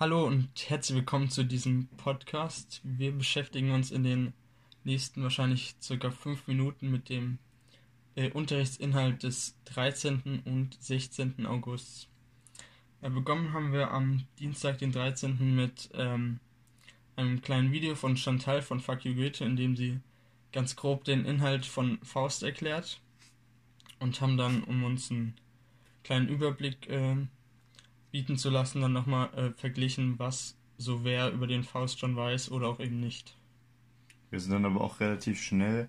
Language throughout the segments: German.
Hallo und herzlich willkommen zu diesem Podcast. Wir beschäftigen uns in den nächsten wahrscheinlich circa fünf Minuten mit dem äh, Unterrichtsinhalt des 13. und 16. August. Äh, begonnen haben wir am Dienstag, den 13. mit ähm, einem kleinen Video von Chantal von Fuck You Goethe, in dem sie ganz grob den Inhalt von Faust erklärt und haben dann, um uns einen kleinen Überblick äh, bieten zu lassen, dann nochmal äh, verglichen, was so wer über den Faust schon weiß oder auch eben nicht. Wir sind dann aber auch relativ schnell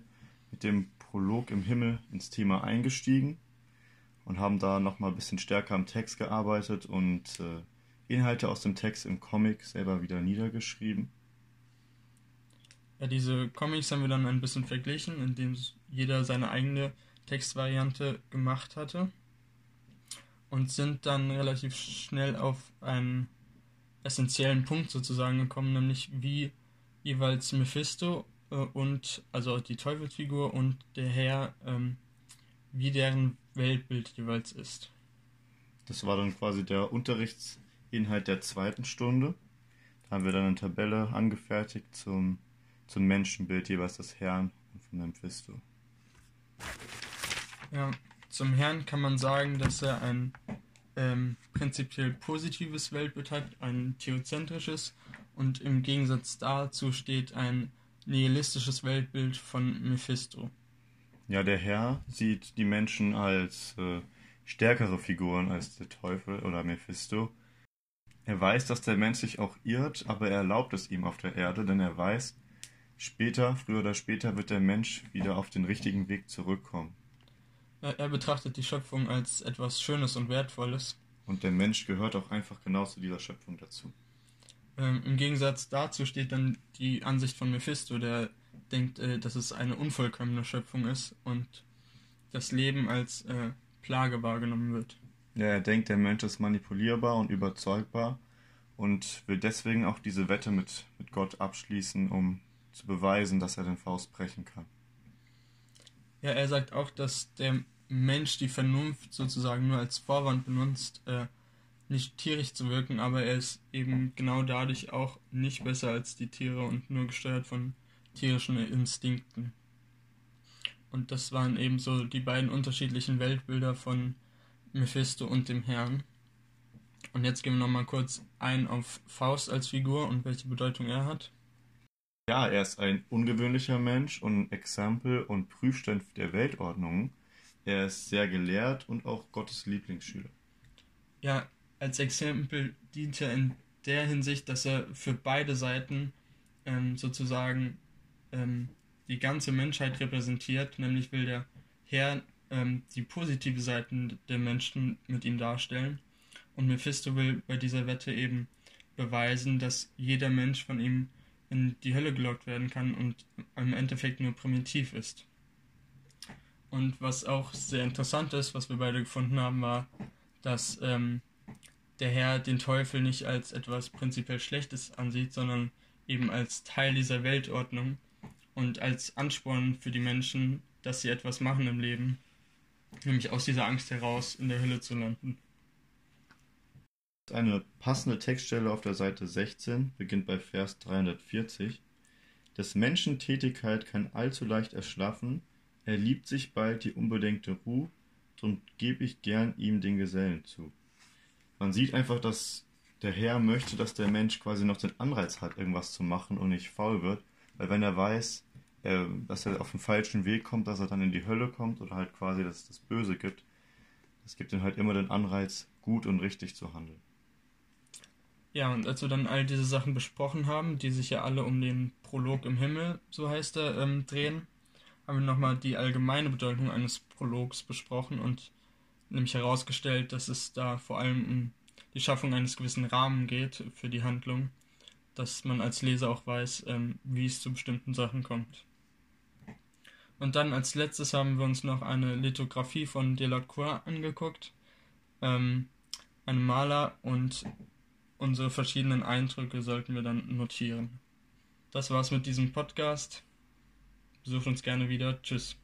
mit dem Prolog im Himmel ins Thema eingestiegen und haben da nochmal ein bisschen stärker am Text gearbeitet und äh, Inhalte aus dem Text im Comic selber wieder niedergeschrieben. Ja, diese Comics haben wir dann ein bisschen verglichen, indem jeder seine eigene Textvariante gemacht hatte und sind dann relativ schnell auf einen essentiellen Punkt sozusagen gekommen, nämlich wie jeweils Mephisto äh, und also die Teufelsfigur und der Herr, ähm, wie deren Weltbild jeweils ist. Das war dann quasi der Unterrichtsinhalt der zweiten Stunde. Da haben wir dann eine Tabelle angefertigt zum, zum Menschenbild jeweils des Herrn und von Mephisto. Ja, zum Herrn kann man sagen, dass er ein ähm, prinzipiell positives Weltbild hat, ein theozentrisches und im Gegensatz dazu steht ein nihilistisches Weltbild von Mephisto. Ja, der Herr sieht die Menschen als äh, stärkere Figuren als der Teufel oder Mephisto. Er weiß, dass der Mensch sich auch irrt, aber er erlaubt es ihm auf der Erde, denn er weiß, später, früher oder später wird der Mensch wieder auf den richtigen Weg zurückkommen. Er betrachtet die Schöpfung als etwas Schönes und Wertvolles. Und der Mensch gehört auch einfach genau zu dieser Schöpfung dazu. Ähm, Im Gegensatz dazu steht dann die Ansicht von Mephisto, der denkt, äh, dass es eine unvollkommene Schöpfung ist und das Leben als äh, Plage wahrgenommen wird. Ja, er denkt, der Mensch ist manipulierbar und überzeugbar und will deswegen auch diese Wette mit, mit Gott abschließen, um zu beweisen, dass er den Faust brechen kann. Ja, er sagt auch, dass der Mensch die Vernunft sozusagen nur als Vorwand benutzt, äh, nicht tierisch zu wirken, aber er ist eben genau dadurch auch nicht besser als die Tiere und nur gesteuert von tierischen Instinkten. Und das waren eben so die beiden unterschiedlichen Weltbilder von Mephisto und dem Herrn. Und jetzt gehen wir nochmal kurz ein auf Faust als Figur und welche Bedeutung er hat. Ja, er ist ein ungewöhnlicher Mensch und Exempel und Prüfstand der Weltordnung. Er ist sehr gelehrt und auch Gottes Lieblingsschüler. Ja, als Exempel dient er in der Hinsicht, dass er für beide Seiten ähm, sozusagen ähm, die ganze Menschheit repräsentiert, nämlich will der Herr ähm, die positive Seiten der Menschen mit ihm darstellen und Mephisto will bei dieser Wette eben beweisen, dass jeder Mensch von ihm in die Hölle gelockt werden kann und im Endeffekt nur primitiv ist. Und was auch sehr interessant ist, was wir beide gefunden haben, war, dass ähm, der Herr den Teufel nicht als etwas prinzipiell Schlechtes ansieht, sondern eben als Teil dieser Weltordnung und als Ansporn für die Menschen, dass sie etwas machen im Leben, nämlich aus dieser Angst heraus in der Hölle zu landen. Eine passende Textstelle auf der Seite 16 beginnt bei Vers 340. Des Menschen Tätigkeit kann allzu leicht erschlaffen, er liebt sich bald die unbedenkte Ruhe, drum geb ich gern ihm den Gesellen zu. Man sieht einfach, dass der Herr möchte, dass der Mensch quasi noch den Anreiz hat, irgendwas zu machen und nicht faul wird, weil wenn er weiß, äh, dass er auf den falschen Weg kommt, dass er dann in die Hölle kommt oder halt quasi, dass es das Böse gibt, das gibt ihm halt immer den Anreiz, gut und richtig zu handeln. Ja, und als wir dann all diese Sachen besprochen haben, die sich ja alle um den Prolog im Himmel, so heißt er, ähm, drehen, haben wir nochmal die allgemeine Bedeutung eines Prologs besprochen und nämlich herausgestellt, dass es da vor allem um die Schaffung eines gewissen Rahmen geht für die Handlung, dass man als Leser auch weiß, ähm, wie es zu bestimmten Sachen kommt. Und dann als letztes haben wir uns noch eine Lithografie von Delacroix angeguckt, ähm, einem Maler und unsere verschiedenen Eindrücke sollten wir dann notieren. Das war's mit diesem Podcast. Besucht uns gerne wieder. Tschüss.